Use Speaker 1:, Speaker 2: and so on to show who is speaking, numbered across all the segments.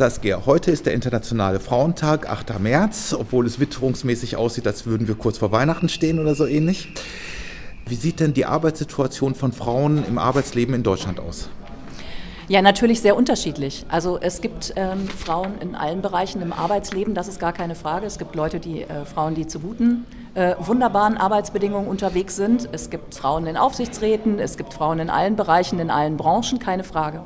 Speaker 1: Saskia, heute ist der Internationale Frauentag, 8. März, obwohl es witterungsmäßig aussieht, als würden wir kurz vor Weihnachten stehen oder so ähnlich. Wie sieht denn die Arbeitssituation von Frauen im Arbeitsleben in Deutschland aus?
Speaker 2: Ja, natürlich sehr unterschiedlich. Also es gibt ähm, Frauen in allen Bereichen im Arbeitsleben, das ist gar keine Frage. Es gibt Leute, die äh, Frauen, die zu guten, äh, wunderbaren Arbeitsbedingungen unterwegs sind. Es gibt Frauen in Aufsichtsräten, es gibt Frauen in allen Bereichen, in allen Branchen, keine Frage.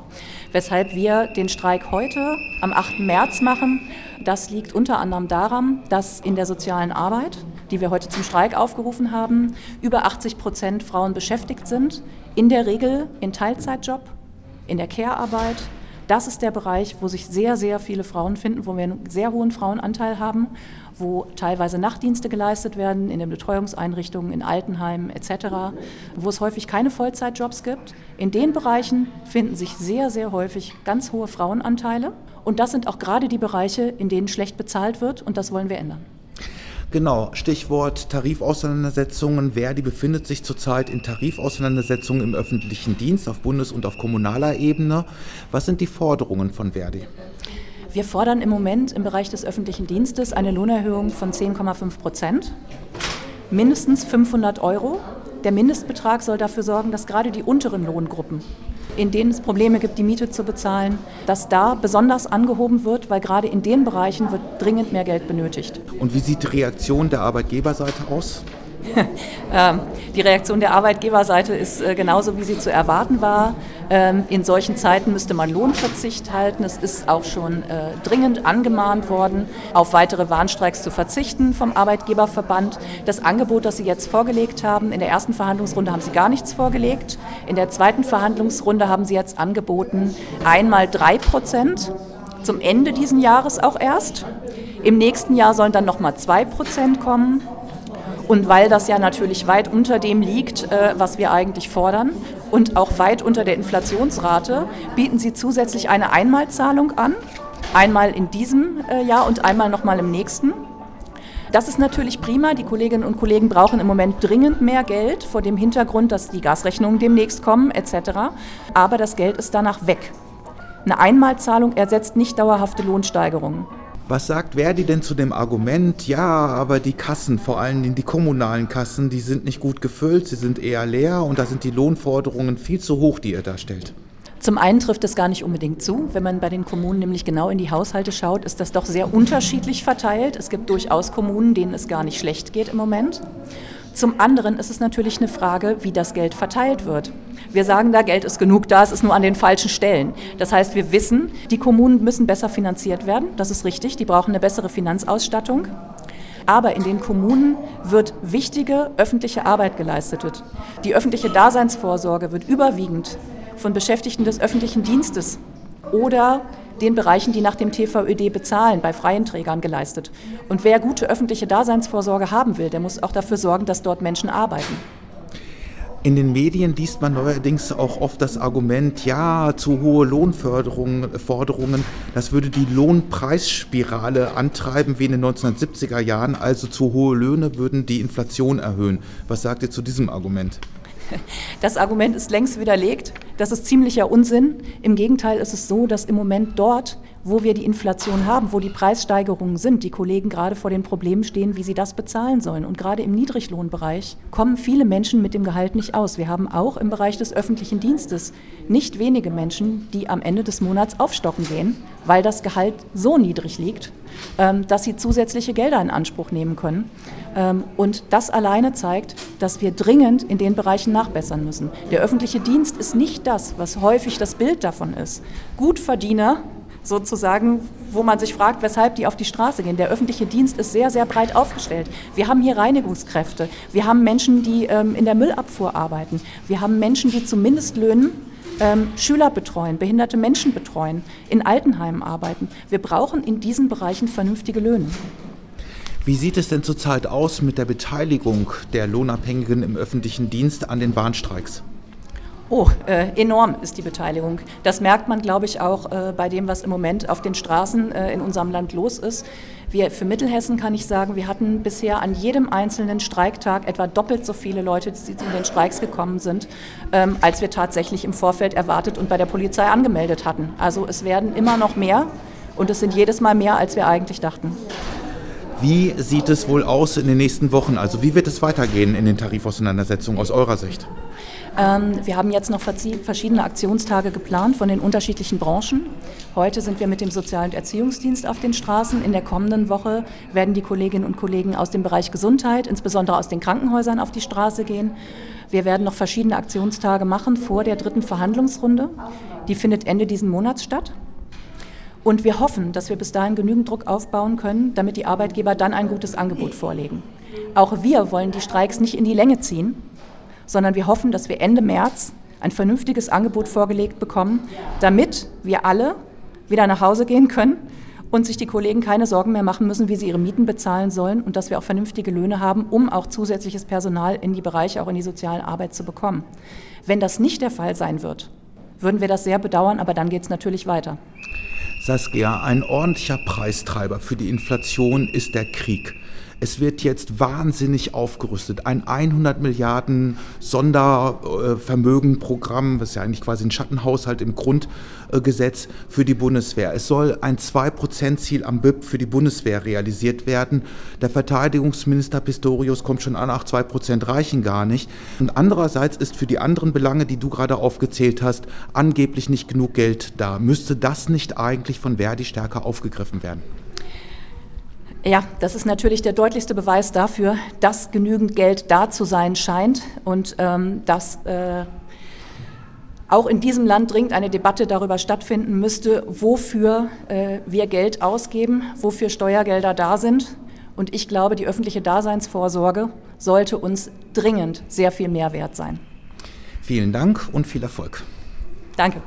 Speaker 2: Weshalb wir den Streik heute am 8. März machen, das liegt unter anderem daran, dass in der sozialen Arbeit, die wir heute zum Streik aufgerufen haben, über 80 Prozent Frauen beschäftigt sind, in der Regel in Teilzeitjob in der Care-Arbeit. Das ist der Bereich, wo sich sehr, sehr viele Frauen finden, wo wir einen sehr hohen Frauenanteil haben, wo teilweise Nachtdienste geleistet werden in den Betreuungseinrichtungen, in Altenheimen etc., wo es häufig keine Vollzeitjobs gibt. In den Bereichen finden sich sehr, sehr häufig ganz hohe Frauenanteile. Und das sind auch gerade die Bereiche, in denen schlecht bezahlt wird. Und das wollen wir ändern.
Speaker 1: Genau, Stichwort Tarifauseinandersetzungen. Verdi befindet sich zurzeit in Tarifauseinandersetzungen im öffentlichen Dienst auf Bundes- und auf kommunaler Ebene. Was sind die Forderungen von Verdi?
Speaker 2: Wir fordern im Moment im Bereich des öffentlichen Dienstes eine Lohnerhöhung von 10,5 Prozent, mindestens 500 Euro. Der Mindestbetrag soll dafür sorgen, dass gerade die unteren Lohngruppen in denen es Probleme gibt, die Miete zu bezahlen, dass da besonders angehoben wird, weil gerade in den Bereichen wird dringend mehr Geld benötigt.
Speaker 1: Und wie sieht die Reaktion der Arbeitgeberseite aus?
Speaker 2: Ähm, die Reaktion der Arbeitgeberseite ist äh, genauso, wie sie zu erwarten war. Ähm, in solchen Zeiten müsste man Lohnverzicht halten. Es ist auch schon äh, dringend angemahnt worden, auf weitere Warnstreiks zu verzichten vom Arbeitgeberverband. Das Angebot, das Sie jetzt vorgelegt haben, in der ersten Verhandlungsrunde haben Sie gar nichts vorgelegt. In der zweiten Verhandlungsrunde haben Sie jetzt angeboten, einmal drei Prozent zum Ende dieses Jahres auch erst. Im nächsten Jahr sollen dann nochmal zwei Prozent kommen. Und weil das ja natürlich weit unter dem liegt, äh, was wir eigentlich fordern und auch weit unter der Inflationsrate, bieten sie zusätzlich eine Einmalzahlung an. Einmal in diesem äh, Jahr und einmal nochmal im nächsten. Das ist natürlich prima. Die Kolleginnen und Kollegen brauchen im Moment dringend mehr Geld vor dem Hintergrund, dass die Gasrechnungen demnächst kommen etc. Aber das Geld ist danach weg. Eine Einmalzahlung ersetzt nicht dauerhafte Lohnsteigerungen.
Speaker 1: Was sagt Verdi denn zu dem Argument, ja, aber die Kassen, vor allem die kommunalen Kassen, die sind nicht gut gefüllt, sie sind eher leer und da sind die Lohnforderungen viel zu hoch, die ihr da stellt?
Speaker 2: Zum einen trifft es gar nicht unbedingt zu. Wenn man bei den Kommunen nämlich genau in die Haushalte schaut, ist das doch sehr unterschiedlich verteilt. Es gibt durchaus Kommunen, denen es gar nicht schlecht geht im Moment. Zum anderen ist es natürlich eine Frage, wie das Geld verteilt wird. Wir sagen da, Geld ist genug da, es ist nur an den falschen Stellen. Das heißt, wir wissen, die Kommunen müssen besser finanziert werden, das ist richtig, die brauchen eine bessere Finanzausstattung. Aber in den Kommunen wird wichtige öffentliche Arbeit geleistet. Die öffentliche Daseinsvorsorge wird überwiegend von Beschäftigten des öffentlichen Dienstes oder den Bereichen, die nach dem TVÖD bezahlen, bei freien Trägern geleistet. Und wer gute öffentliche Daseinsvorsorge haben will, der muss auch dafür sorgen, dass dort Menschen arbeiten.
Speaker 1: In den Medien liest man neuerdings auch oft das Argument, ja, zu hohe Lohnforderungen, das würde die Lohnpreisspirale antreiben wie in den 1970er Jahren, also zu hohe Löhne würden die Inflation erhöhen. Was sagt ihr zu diesem Argument?
Speaker 2: Das Argument ist längst widerlegt. Das ist ziemlicher Unsinn. Im Gegenteil ist es so, dass im Moment dort, wo wir die Inflation haben, wo die Preissteigerungen sind, die Kollegen gerade vor den Problemen stehen, wie sie das bezahlen sollen. Und gerade im Niedriglohnbereich kommen viele Menschen mit dem Gehalt nicht aus. Wir haben auch im Bereich des öffentlichen Dienstes nicht wenige Menschen, die am Ende des Monats aufstocken gehen, weil das Gehalt so niedrig liegt, ähm, dass sie zusätzliche Gelder in Anspruch nehmen können. Ähm, und das alleine zeigt, dass wir dringend in den Bereichen nachbessern müssen. Der öffentliche Dienst ist nicht das, was häufig das Bild davon ist. Gutverdiener sozusagen, wo man sich fragt, weshalb die auf die Straße gehen. Der öffentliche Dienst ist sehr, sehr breit aufgestellt. Wir haben hier Reinigungskräfte, wir haben Menschen, die ähm, in der Müllabfuhr arbeiten, wir haben Menschen, die zu Mindestlöhnen ähm, Schüler betreuen, behinderte Menschen betreuen, in Altenheimen arbeiten. Wir brauchen in diesen Bereichen vernünftige Löhne.
Speaker 1: Wie sieht es denn zurzeit aus mit der Beteiligung der Lohnabhängigen im öffentlichen Dienst an den Warnstreiks?
Speaker 2: Oh, äh, enorm ist die Beteiligung. Das merkt man, glaube ich, auch äh, bei dem, was im Moment auf den Straßen äh, in unserem Land los ist. Wir, für Mittelhessen kann ich sagen, wir hatten bisher an jedem einzelnen Streiktag etwa doppelt so viele Leute, die zu den Streiks gekommen sind, ähm, als wir tatsächlich im Vorfeld erwartet und bei der Polizei angemeldet hatten. Also es werden immer noch mehr. Und es sind jedes Mal mehr, als wir eigentlich dachten.
Speaker 1: Wie sieht es wohl aus in den nächsten Wochen? Also wie wird es weitergehen in den Tarifauseinandersetzungen aus eurer Sicht?
Speaker 2: Ähm, wir haben jetzt noch verschiedene Aktionstage geplant von den unterschiedlichen Branchen. Heute sind wir mit dem Sozial- und Erziehungsdienst auf den Straßen. In der kommenden Woche werden die Kolleginnen und Kollegen aus dem Bereich Gesundheit, insbesondere aus den Krankenhäusern, auf die Straße gehen. Wir werden noch verschiedene Aktionstage machen vor der dritten Verhandlungsrunde. Die findet Ende diesen Monats statt. Und wir hoffen, dass wir bis dahin genügend Druck aufbauen können, damit die Arbeitgeber dann ein gutes Angebot vorlegen. Auch wir wollen die Streiks nicht in die Länge ziehen, sondern wir hoffen, dass wir Ende März ein vernünftiges Angebot vorgelegt bekommen, damit wir alle wieder nach Hause gehen können und sich die Kollegen keine Sorgen mehr machen müssen, wie sie ihre Mieten bezahlen sollen und dass wir auch vernünftige Löhne haben, um auch zusätzliches Personal in die Bereiche, auch in die soziale Arbeit zu bekommen. Wenn das nicht der Fall sein wird, würden wir das sehr bedauern, aber dann geht es natürlich weiter.
Speaker 1: Saskia, ein ordentlicher Preistreiber für die Inflation ist der Krieg. Es wird jetzt wahnsinnig aufgerüstet. Ein 100 Milliarden Sondervermögenprogramm, was ja eigentlich quasi ein Schattenhaushalt im Grundgesetz für die Bundeswehr. Es soll ein 2%-Ziel am BIP für die Bundeswehr realisiert werden. Der Verteidigungsminister Pistorius kommt schon an, ach, 2% reichen gar nicht. Und andererseits ist für die anderen Belange, die du gerade aufgezählt hast, angeblich nicht genug Geld da. Müsste das nicht eigentlich von Verdi stärker aufgegriffen werden?
Speaker 2: Ja, das ist natürlich der deutlichste Beweis dafür, dass genügend Geld da zu sein scheint und ähm, dass äh, auch in diesem Land dringend eine Debatte darüber stattfinden müsste, wofür äh, wir Geld ausgeben, wofür Steuergelder da sind. Und ich glaube, die öffentliche Daseinsvorsorge sollte uns dringend sehr viel mehr wert sein.
Speaker 1: Vielen Dank und viel Erfolg.
Speaker 2: Danke.